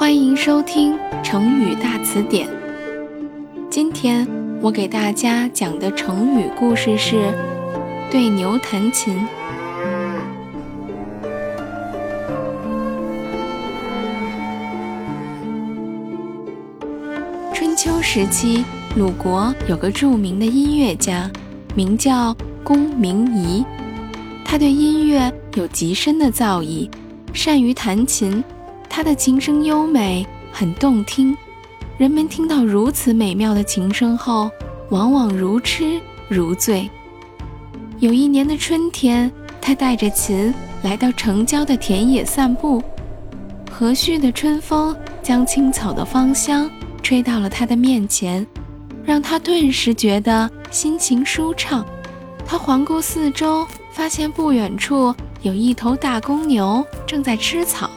欢迎收听成语大词典。今天我给大家讲的成语故事是“对牛弹琴”。春秋时期，鲁国有个著名的音乐家，名叫公明仪。他对音乐有极深的造诣，善于弹琴。他的琴声优美，很动听。人们听到如此美妙的琴声后，往往如痴如醉。有一年的春天，他带着琴来到城郊的田野散步，和煦的春风将青草的芳香吹到了他的面前，让他顿时觉得心情舒畅。他环顾四周，发现不远处有一头大公牛正在吃草。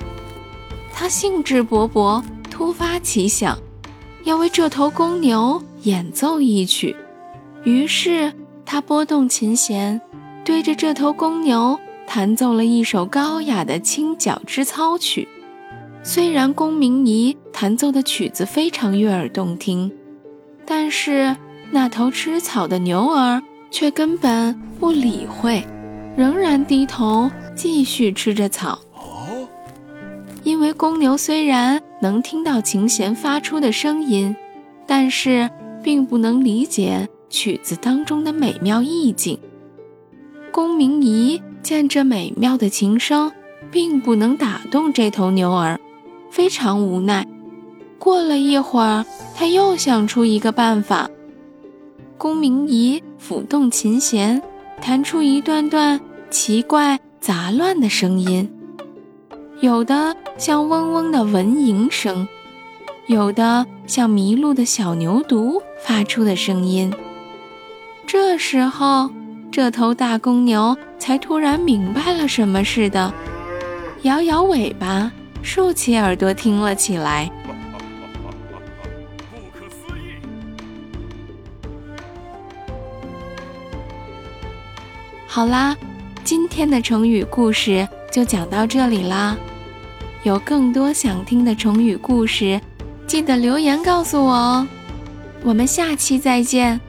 他兴致勃勃，突发奇想，要为这头公牛演奏一曲。于是他拨动琴弦，对着这头公牛弹奏了一首高雅的清角之操曲。虽然公明仪弹奏的曲子非常悦耳动听，但是那头吃草的牛儿却根本不理会，仍然低头继续吃着草。因为公牛虽然能听到琴弦发出的声音，但是并不能理解曲子当中的美妙意境。公明仪见这美妙的琴声并不能打动这头牛儿，非常无奈。过了一会儿，他又想出一个办法。公明仪抚动琴弦，弹出一段段奇怪杂乱的声音。有的像嗡嗡的蚊蝇声，有的像迷路的小牛犊发出的声音。这时候，这头大公牛才突然明白了什么似的，摇摇尾巴，竖起耳朵听了起来。不可思议！好啦，今天的成语故事就讲到这里啦。有更多想听的成语故事，记得留言告诉我哦。我们下期再见。